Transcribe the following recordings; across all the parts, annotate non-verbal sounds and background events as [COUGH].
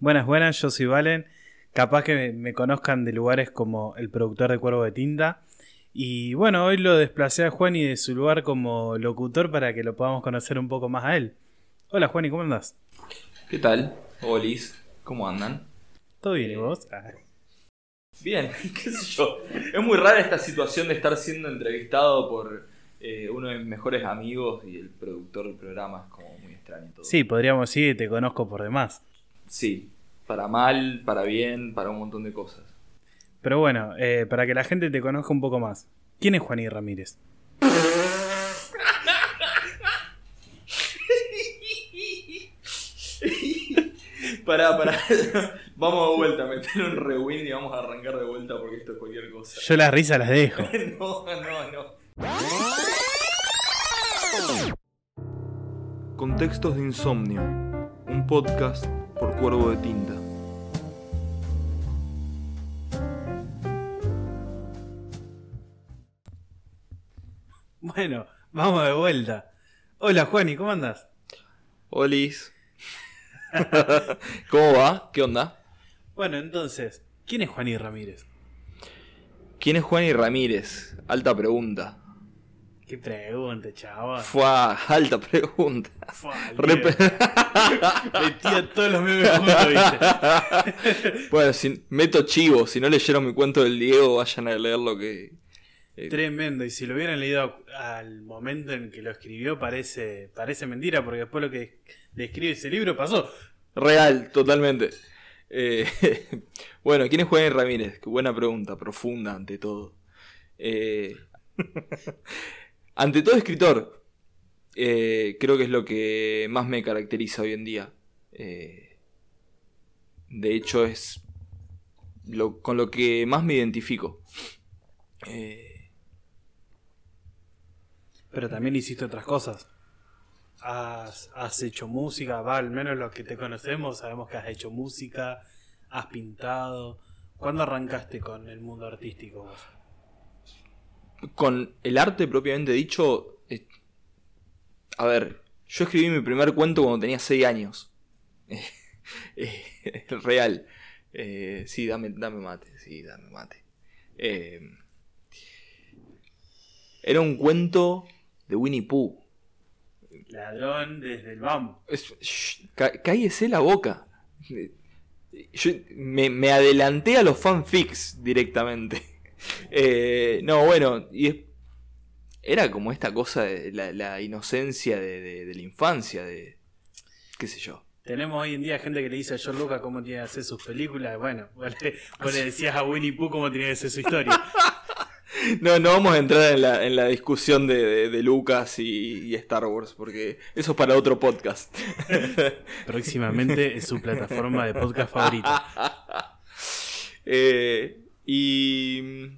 Buenas, buenas, yo soy Valen. Capaz que me, me conozcan de lugares como el productor de Cuervo de Tinta. Y bueno, hoy lo desplacé a Juani de su lugar como locutor para que lo podamos conocer un poco más a él. Hola Juani, ¿cómo andás? ¿Qué tal? Olis, ¿cómo andan? ¿Todo bien y vos? Ah, Bien, [LAUGHS] qué sé yo. Es muy rara esta situación de estar siendo entrevistado por eh, uno de mis mejores amigos y el productor del programa. Es como muy extraño todo. Sí, podríamos decir te conozco por demás. Sí, para mal, para bien, para un montón de cosas. Pero bueno, eh, para que la gente te conozca un poco más. ¿Quién es Juaní Ramírez? [LAUGHS] Pará, pará. [LAUGHS] vamos de vuelta, meter un rewind y vamos a arrancar de vuelta porque esto es cualquier cosa. Yo las risas las dejo. [LAUGHS] no, no, no. Contextos de Insomnio, un podcast Cuervo de Tinta. Bueno, vamos de vuelta. Hola Juani, ¿cómo andas? Olis. [LAUGHS] ¿Cómo va? ¿Qué onda? Bueno, entonces, ¿quién es Juaní Ramírez? ¿Quién es Juan y Ramírez? Alta pregunta. Qué pregunta, chaval. Fue alta pregunta. Fua, Re- Leo. [LAUGHS] Metía todos los memes juntos, ¿viste? [LAUGHS] bueno, si, meto chivo. Si no leyeron mi cuento del Diego, vayan a leer lo que. eh, Tremendo, y si lo hubieran leído al momento en que lo escribió, parece, parece mentira, porque después lo que describe ese libro pasó. Real, totalmente. Eh, [LAUGHS] bueno, ¿quién es Juan Ramírez? Qué buena pregunta, profunda ante todo. Eh, ante todo, escritor. Eh, creo que es lo que más me caracteriza hoy en día. Eh, de hecho, es lo, con lo que más me identifico. Eh, Pero también hiciste otras cosas. Has, has hecho música, va, al menos los que te conocemos sabemos que has hecho música, has pintado. ¿Cuándo arrancaste con el mundo artístico vos? con el arte propiamente dicho, a ver, yo escribí mi primer cuento cuando tenía 6 años. [LAUGHS] Eh, [LAUGHS] real. Eh, sí, dame, dame mate, sí, dame mate. Eh, era un cuento de Winnie Pooh. Ladrón desde el cá- cállese la boca. Yo me, me adelanté a los fanfics directamente. [LAUGHS] Eh, no, bueno, y es- era como esta cosa de la, la inocencia de, de- de la infancia, de qué sé yo. Tenemos hoy en día gente que le dice a George Lucas cómo tiene que hacer sus películas. Bueno, [LAUGHS] vos le, vos le decías a Winnie Pooh cómo tenía que hacer su historia. [LAUGHS] No, no vamos a entrar en la, en la discusión de, de- de Lucas y, y Star Wars, porque eso es para otro podcast. [LAUGHS] Próximamente es su plataforma de podcast favorita. Eh, y.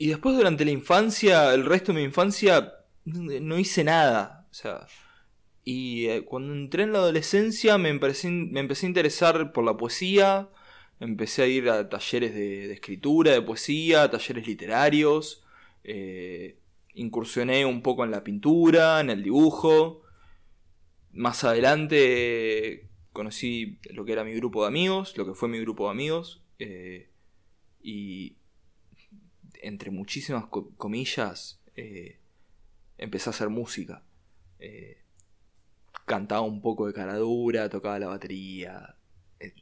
Y después durante la infancia, el resto de mi infancia, no hice nada. O sea. Y eh, cuando entré en la adolescencia me empecé, me empecé a interesar por la poesía. Empecé a ir a talleres de, escritura, de poesía, talleres literarios. eh, incursioné un poco en la pintura, en el dibujo. Más adelante conocí lo que era mi grupo de amigos, lo que fue mi grupo de amigos. eh, y entre muchísimas co- comillas, eh, empecé a hacer música. Eh, cantaba un poco de caradura, tocaba la batería, eh,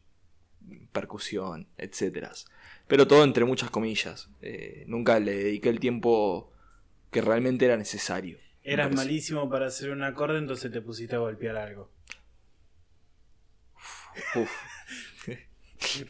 percusión, etc. Pero todo entre muchas comillas. Eh, nunca le dediqué el tiempo que realmente era necesario. Eras malísimo para hacer un acorde, entonces te pusiste a golpear algo. Uf. [LAUGHS]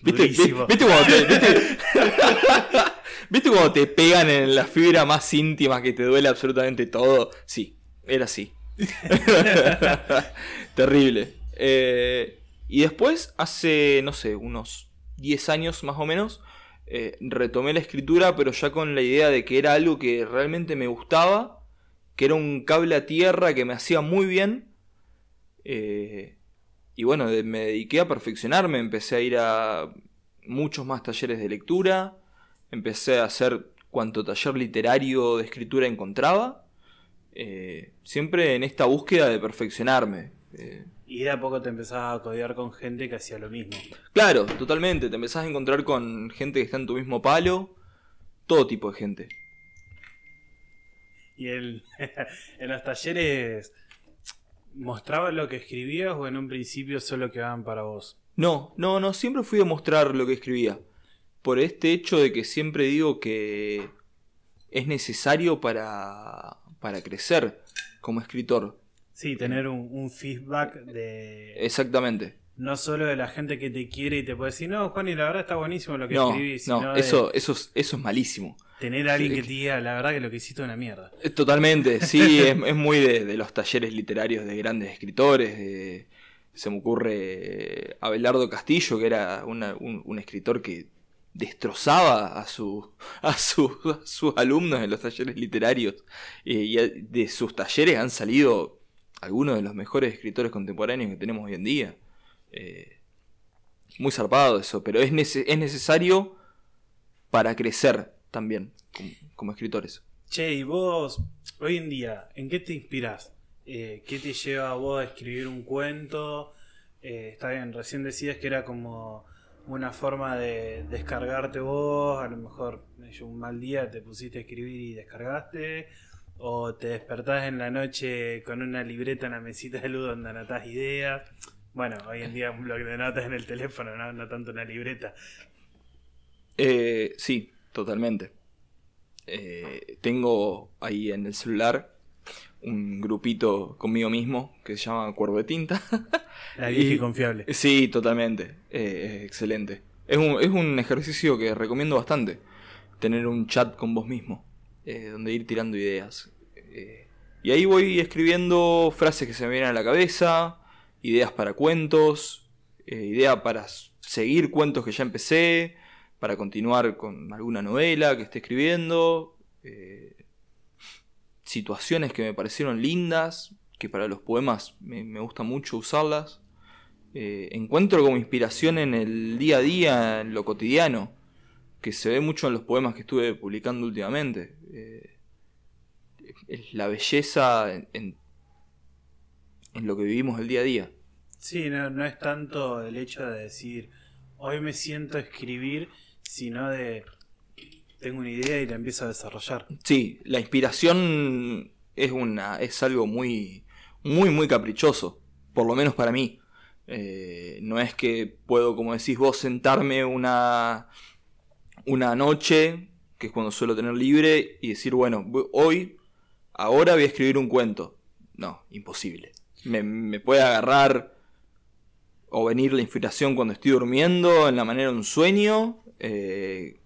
¿Viste, viste viste- [LAUGHS] ¿Viste cuando te pegan en la fibra más íntima que te duele absolutamente todo? Sí, era así. [LAUGHS] Terrible. Eh, y después, hace, no sé, unos 10 años más o menos, eh, retomé la escritura, pero ya con la idea de que era algo que realmente me gustaba, que era un cable a tierra que me hacía muy bien. Eh, y bueno, me dediqué a perfeccionarme, empecé a ir a muchos más talleres de lectura, empecé a hacer cuanto taller literario de escritura encontraba, eh, siempre en esta búsqueda de perfeccionarme. Eh, Y de a poco te empezabas a codear con gente que hacía lo mismo. Claro, totalmente. Te empezás a encontrar con gente que está en tu mismo palo. Todo tipo de gente. Y el, [LAUGHS] en los talleres, ¿mostrabas lo que escribías o en un principio solo quedaban para vos? No, no, no, siempre fui a mostrar lo que escribía. Por este hecho de que siempre digo que es necesario para, para crecer como escritor. Sí, tener un, un feedback de... Exactamente. No solo de la gente que te quiere y te puede decir, no, Juan, y la verdad está buenísimo lo que No, escribís. sino no, de eso, eso, es, eso es malísimo. Tener a alguien que te diga, la verdad que lo que hiciste es una mierda. Eh, Totalmente, sí, [LAUGHS] es, es muy de, de los talleres literarios de grandes escritores. de- se me ocurre eh, Abelardo Castillo, que era una- un, un escritor que destrozaba a, su, a, su- sus alumnos en los talleres literarios. Eh, y de sus talleres han salido algunos de los mejores escritores contemporáneos que tenemos hoy en día. Eh, muy zarpado eso, pero es, nece- es necesario para crecer también como, como escritores. Che, y vos, hoy en día, ¿en qué te inspirás? Eh, ¿Qué te lleva a vos a escribir un cuento? Eh, está bien, recién decías que era como una forma de descargarte vos, a lo mejor un mal día te pusiste a escribir y descargaste, o te despertás en la noche con una libreta en la mesita de luz donde anotás ideas. Bueno, hoy en día un blog de notas en el teléfono, no, no tanto una libreta. Eh, sí, totalmente. Eh, tengo ahí en el celular un grupito conmigo mismo que se llama Cuervo de Tinta. La vieja [LAUGHS] y, confiable. sí, totalmente. Eh, es excelente. Es un, es un ejercicio que recomiendo bastante. Tener un chat con vos mismo. eh, donde ir tirando ideas. Eh, y ahí voy escribiendo frases que se me vienen a la cabeza. Ideas para cuentos. eh, idea para seguir cuentos que ya empecé. Para continuar con alguna novela que esté escribiendo. eh, situaciones que me parecieron lindas. Que para los poemas me, gusta mucho usarlas. Eh, encuentro como inspiración en el día a día, en lo cotidiano, que se ve mucho en los poemas que estuve publicando últimamente. Eh, es la belleza en, en- en lo que vivimos el día a día. Sí, no, no es tanto el hecho de decir, hoy me siento a escribir, sino de, tengo una idea y la empiezo a desarrollar. Sí, la inspiración es una es algo muy muy muy caprichoso, por lo menos para mí. Eh, no es que puedo, como decís vos, sentarme una una noche, que es cuando suelo tener libre, y decir, bueno, hoy, ahora voy a escribir un cuento. No, imposible. Me, me puede agarrar o venir la inspiración cuando estoy durmiendo, en la manera de un sueño. eh,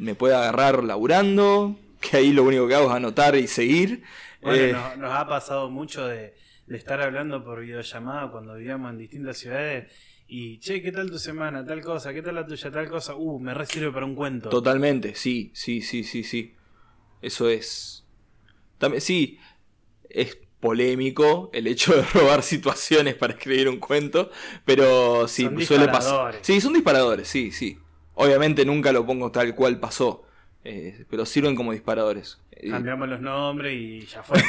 me puede agarrar laburando, que ahí lo único que hago es anotar y seguir. Bueno, Eh, nos, nos ha pasado mucho de, de estar hablando por videollamada cuando vivíamos en distintas ciudades y, che, ¿qué tal tu semana? Tal cosa, ¿qué tal la tuya? Tal cosa. Uh, me re sirve para un cuento. Totalmente, sí, sí, sí, sí, sí. Eso es. También, sí, es polémico el hecho de [LAUGHS] robar situaciones para escribir un cuento, pero sí, Son suele pasar. Sí, son disparadores, sí, sí. Obviamente nunca lo pongo tal cual pasó, eh, pero sirven como disparadores. Eh, Cambiamos los nombres y ya fue. [LAUGHS]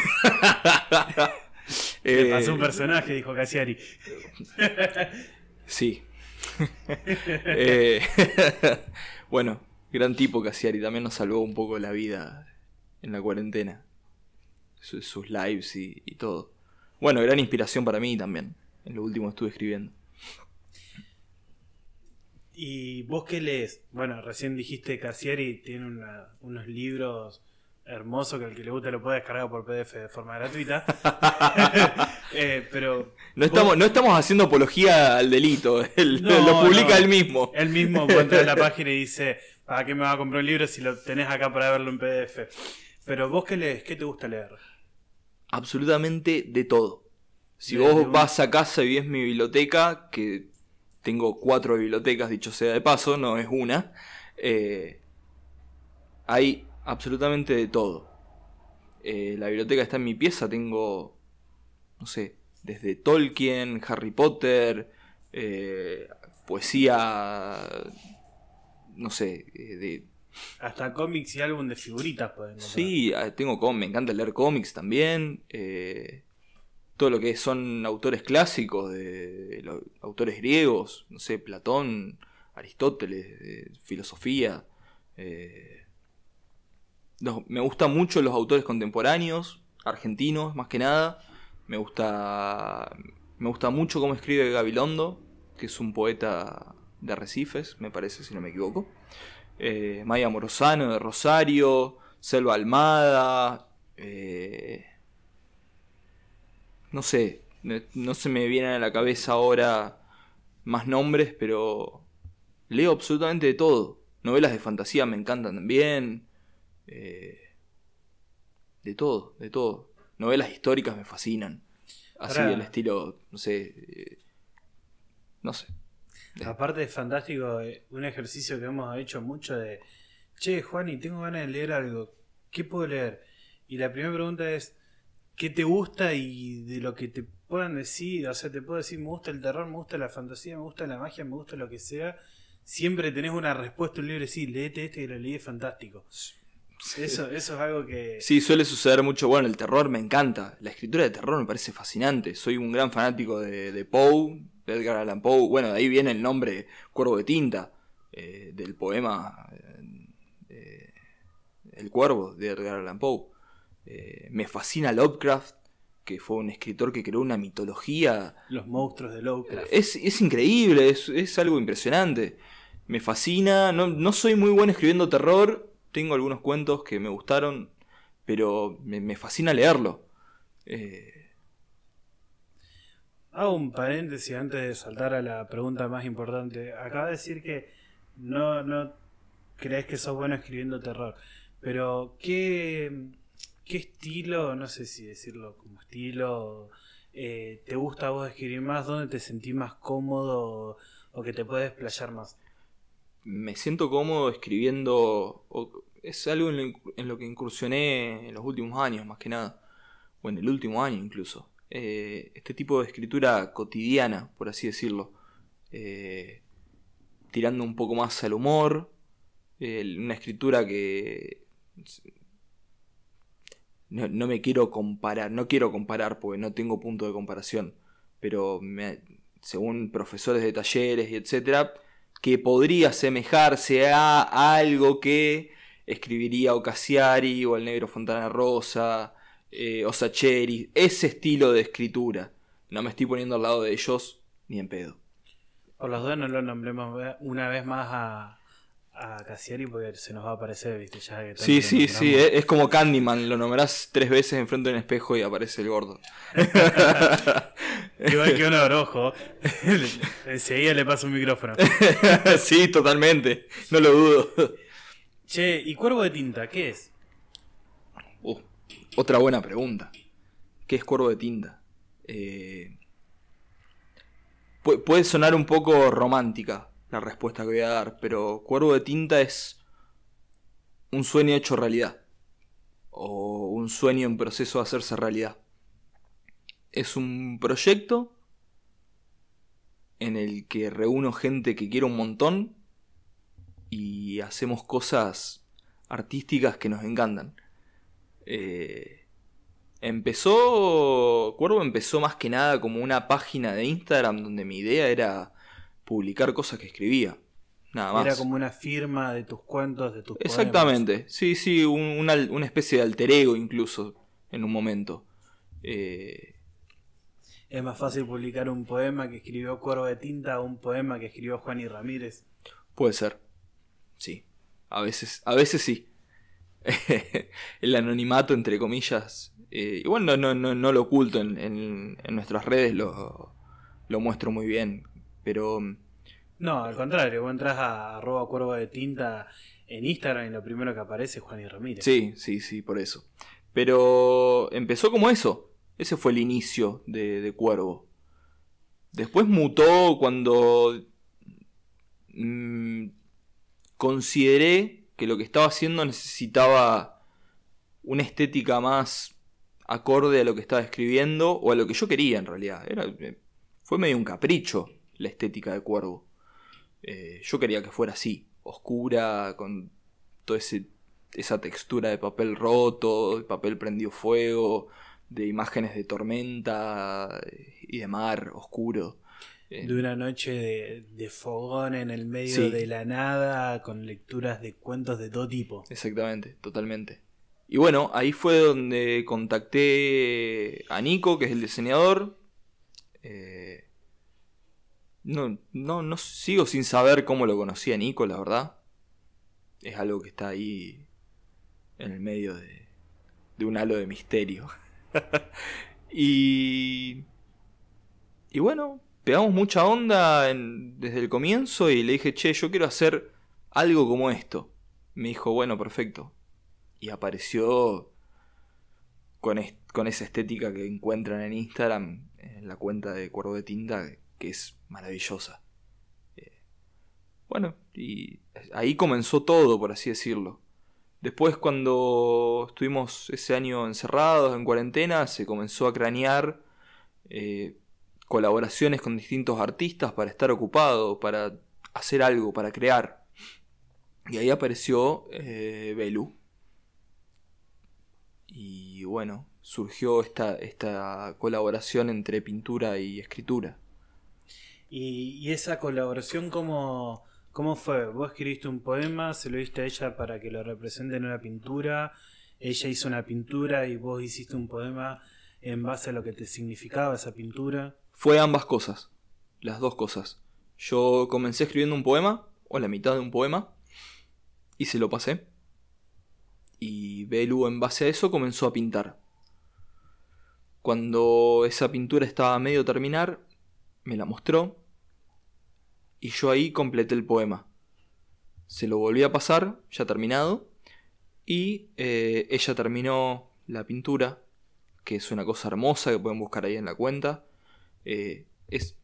eh, Me pasó un personaje, dijo Cassiari. Sí. [LAUGHS] Eh, [LAUGHS] bueno, gran tipo Cassiari, también nos salvó un poco la vida en la cuarentena. Su- sus lives y, y todo. Bueno, gran inspiración para mí también. En lo último estuve escribiendo. ¿Y vos qué lees? Bueno, recién dijiste Cassiari tiene una- unos libros hermosos que al que le guste lo puede descargar por PDF de forma gratuita. [LAUGHS] [LAUGHS] Eh, pero No estamos, no estamos haciendo apología al delito, [LAUGHS] él- No, lo publica no. él mismo. él mismo entra en la página y dice, ¿para qué me va a comprar un libro si lo tenés acá para verlo en PDF? Pero vos qué lees, ¿qué te gusta leer? Absolutamente de todo. Si De- vos de vas a casa y ves mi biblioteca, que tengo cuatro bibliotecas, dicho sea de paso, no es una, eh, hay absolutamente de todo. Eh, la biblioteca está en mi pieza, tengo, no sé, desde Tolkien, Harry Potter, eh, poesía, no sé, eh, de Hasta cómics y álbum de figuritas pueden. Sí, ah, tengo com- me encanta leer cómics también. eh, todo lo que son autores clásicos, de, autores griegos, no sé, Platón, Aristóteles, filosofía. Eh, me gustan mucho los autores contemporáneos, argentinos más que nada. Me gusta, me gusta mucho cómo escribe Gabilondo, que es un poeta de Arrecifes, me parece, si no me equivoco. Eh, Maya Morosano de Rosario, Selva Almada. Eh, no sé, no se me vienen a la cabeza ahora más nombres, pero leo absolutamente de todo. Novelas de fantasía me encantan también. Eh, de todo, de todo. Novelas históricas me fascinan. Así, el estilo, no sé. Eh, no sé. Aparte es fantástico, eh, un ejercicio que hemos hecho mucho de, che, Juan, y tengo ganas de leer algo, ¿qué puedo leer? Y la primera pregunta es, ¿qué te gusta y de lo que te puedan decir? O sea, te puedo decir, me gusta el terror, me gusta la fantasía, me gusta la magia, me gusta lo que sea. Siempre tenés una respuesta, un libro, sí, leete este y lo leí, es fantástico. Eso, eso es algo que... Sí, suele suceder mucho. Bueno, el terror me encanta. La escritura de terror me parece fascinante. Soy un gran fanático de, de Poe, de Edgar Allan Poe. Bueno, de ahí viene el nombre Cuervo de Tinta, eh, del poema eh, El Cuervo de Edgar Allan Poe. Eh, me fascina Lovecraft, que fue un escritor que creó una mitología. Los monstruos de Lovecraft. Es, es increíble, es, es, algo impresionante. Me fascina. No, no soy muy bueno escribiendo terror tengo algunos cuentos que me gustaron, pero me, fascina leerlo. Eh, Hago un paréntesis antes de saltar a la pregunta más importante. Acaba de decir que no, no crees que sos bueno escribiendo terror, pero ¿qué, qué estilo, no sé si decirlo como estilo, eh, te gusta a vos escribir más? ¿Dónde te sentís más cómodo o que te puedes playar más? me siento cómodo escribiendo. es algo en lo, que incursioné en los últimos años, más que nada. O en el último año incluso. Eh, este tipo de escritura cotidiana, por así decirlo. Eh, tirando un poco más al humor. una escritura que. No, me quiero comparar, no quiero comparar porque no tengo punto de comparación. Pero según profesores de talleres y etcétera que podría asemejarse a algo que escribiría Ocasiari o el negro Fontana Rosa eh, o Sacheri, ese estilo de escritura. No me estoy poniendo al lado de ellos ni en pedo. Por los dos no lo nombremos una vez más a, a Cassiari porque se nos va a aparecer, ¿viste? Ya sí, sí, sí, es, como Candyman, lo nombrás tres veces enfrente de un espejo y aparece el gordo. [LAUGHS] Igual que un abrojo. [LAUGHS] Enseguida le paso un micrófono. [LAUGHS] sí, totalmente, no lo dudo. Che, ¿y Cuervo de Tinta qué es? Uh, otra buena pregunta. ¿Qué es Cuervo de Tinta? Eh, puede sonar un poco romántica, la respuesta que voy a dar, pero Cuervo de Tinta es un sueño hecho realidad. O un sueño en proceso de hacerse realidad. Es un proyecto en el que reúno gente que quiero un montón y hacemos cosas artísticas que nos encantan. Eh, empezó, Cuervo empezó más que nada como una página de Instagram donde mi idea era publicar cosas que escribía. Nada más. Era como una firma de tus cuentos, de tus Exactamente, sí, sí, una, especie de alter ego incluso en un momento. Eh, es más fácil publicar un poema que escribió Cuervo de Tinta o un poema que escribió Juan y Ramírez. Puede ser, sí. A veces, a veces sí. [LAUGHS] el anonimato, entre comillas. Eh, igual no, no, no, lo oculto en, en, en nuestras redes, lo, lo muestro muy bien. Pero. No, al contrario, vos entras a arroba cuervo de tinta en Instagram y lo primero que aparece es Juan y Ramírez. Sí, sí, sí, por eso. Pero empezó como eso. Ese fue el inicio de, Cuervo. Después mutó cuando mm, consideré que lo que estaba haciendo necesitaba una estética más acorde a lo que estaba escribiendo o a lo que yo quería en realidad. Era, eh, fue medio un capricho la estética de Cuervo. Eh, yo quería que fuera así, oscura, con toda esa textura de papel roto, de papel prendido fuego, de imágenes de tormenta y de mar oscuro. Eh, De una noche de, de fogón en el medio Sí. de la nada, con lecturas de cuentos de todo tipo. Exactamente, totalmente. Y bueno, ahí fue donde contacté a Nico, que es el diseñador. Eh, no, no, no sigo sin saber cómo lo conocí a Nico, la verdad. Es algo que está ahí en el medio de, de un halo de misterio. [LAUGHS] y, y bueno, pegamos mucha onda desde el comienzo y le dije, che, yo quiero hacer algo como esto. Me dijo, bueno, perfecto. Y apareció con, con esa estética que encuentran en Instagram, en la cuenta de Cuervo de Tinta, que es maravillosa. Eh, bueno, y ahí comenzó todo, por así decirlo. Después, cuando estuvimos ese año encerrados, en cuarentena, se comenzó a cranear eh, colaboraciones con distintos artistas para estar ocupado, para hacer algo, para crear. Y ahí apareció eh, Belu. Y bueno, surgió esta, esta colaboración entre pintura y escritura. Y, esa colaboración, ¿cómo, ¿cómo fue? Vos escribiste un poema, se lo diste a ella para que lo represente en una pintura, ella hizo una pintura y vos hiciste un poema en base a lo que te significaba esa pintura. Fue ambas cosas, las dos cosas. Yo comencé escribiendo un poema, o la mitad de un poema, y se lo pasé. Y Belu en base a eso comenzó a pintar. Cuando esa pintura estaba a medio terminar, me la mostró, y yo ahí completé el poema. Se lo volví a pasar, ya terminado, y eh, ella terminó la pintura, que es una cosa hermosa que pueden buscar ahí en la cuenta. Eh, es,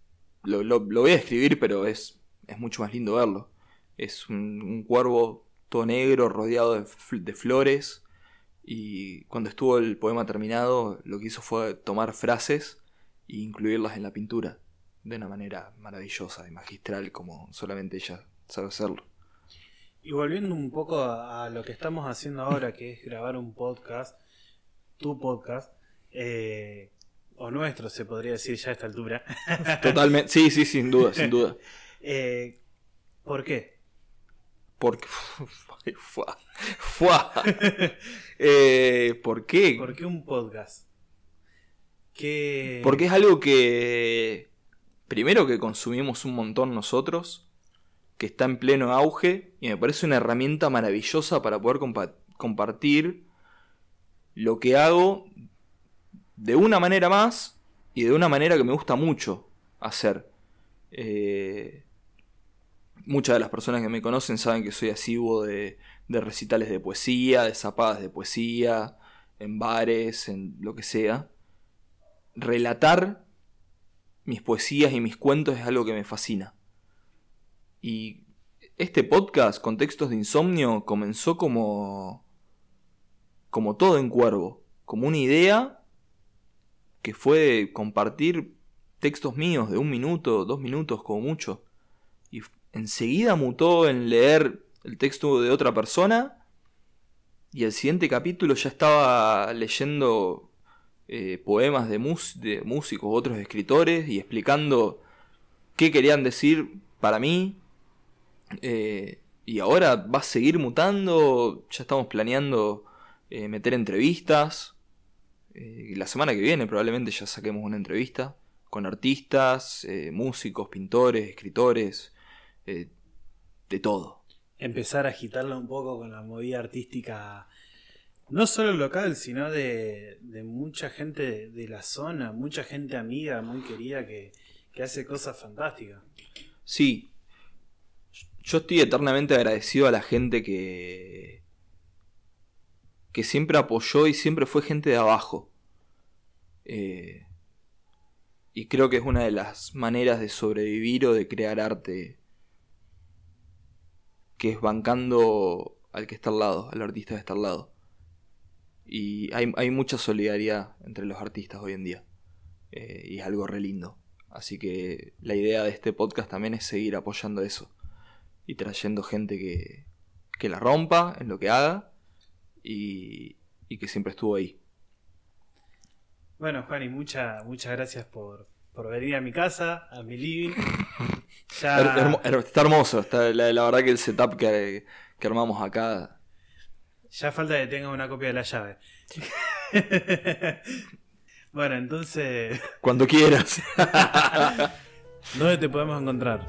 lo, lo- lo voy a escribir, pero es, es mucho más lindo verlo. Es un, cuervo todo negro, rodeado de, de flores. Y cuando estuvo el poema terminado, lo que hizo fue tomar frases e incluirlas en la pintura. De una manera maravillosa y magistral, como solamente ella sabe hacerlo. Y volviendo un poco a, a lo que estamos haciendo ahora, que es grabar un podcast, tu podcast, eh, o nuestro se podría decir ya a esta altura. [LAUGHS] Totalmente, sí, sí, sin duda, sin duda. [LAUGHS] Eh, ¿Por qué? Porque. [LAUGHS] Fua, fua. Eh, ¿Por qué? ¿Por qué un podcast? ¿Qué... Porque es algo que. Primero que consumimos un montón nosotros. Que está en pleno auge. Y me parece una herramienta maravillosa para poder compa- compartir lo que hago de una manera más. Y de una manera que me gusta mucho hacer. Eh, muchas de las personas que me conocen saben que soy asiduo de, de recitales de poesía, de zapadas de poesía, en bares, en lo que sea. Relatar mis poesías y mis cuentos es algo que me fascina. Y este podcast, Contextos de Insomnio, comenzó como. como todo en cuervo. Como una idea que fue compartir textos míos de un minuto, dos minutos como mucho. Y enseguida mutó en leer el texto de otra persona. Y el siguiente capítulo ya estaba leyendo eh, poemas de, mus- de músicos, otros escritores, y explicando qué querían decir para mí. Eh, y ahora va a seguir mutando. Ya estamos planeando eh, meter entrevistas. La semana que viene probablemente ya saquemos una entrevista con artistas, músicos, pintores, escritores, de todo. empezar a agitarla un poco con la movida artística, no solo local, sino de, de mucha gente de, la zona, mucha gente amiga, muy querida, que, que hace cosas fantásticas. Sí, yo estoy eternamente agradecido a la gente que que siempre apoyó y siempre fue gente de abajo. Eh, y creo que es una de las maneras de sobrevivir o de crear arte que es bancando al que está al lado, al artista que está al lado. Y hay, hay mucha solidaridad entre los artistas hoy en día. Eh, y es algo re lindo. Así que la idea de este podcast también es seguir apoyando eso. Y trayendo gente que, que la rompa en lo que haga. Y, y que siempre estuvo ahí. Bueno, Juan, muchas muchas gracias por, por venir a mi casa, a mi living. [LAUGHS] Ya... está hermoso, está, la, verdad que el setup que, que armamos acá. Ya falta que tenga una copia de la llave. [LAUGHS] bueno, entonces. Cuando quieras. [LAUGHS] ¿Dónde te podemos encontrar?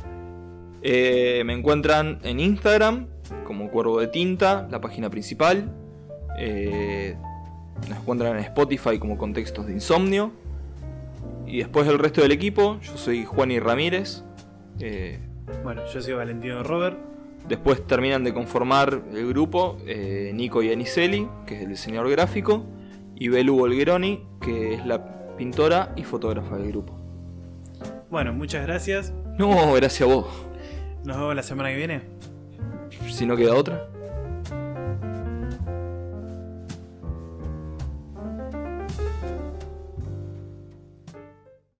Eh, me encuentran en Instagram como Cuervo de Tinta, la página principal. Eh, nos encuentran en Spotify como Contextos de Insomnio. Y después el resto del equipo, yo soy Juan y Ramírez. Eh, bueno, yo soy Valentino Robert. Después terminan de conformar el grupo Nico y Aniseli, que es el diseñador gráfico, y Belu Volgeroni, que es la pintora y fotógrafa del grupo. Bueno, muchas gracias. No, gracias a vos. Nos vemos la semana que viene. Si no queda otra.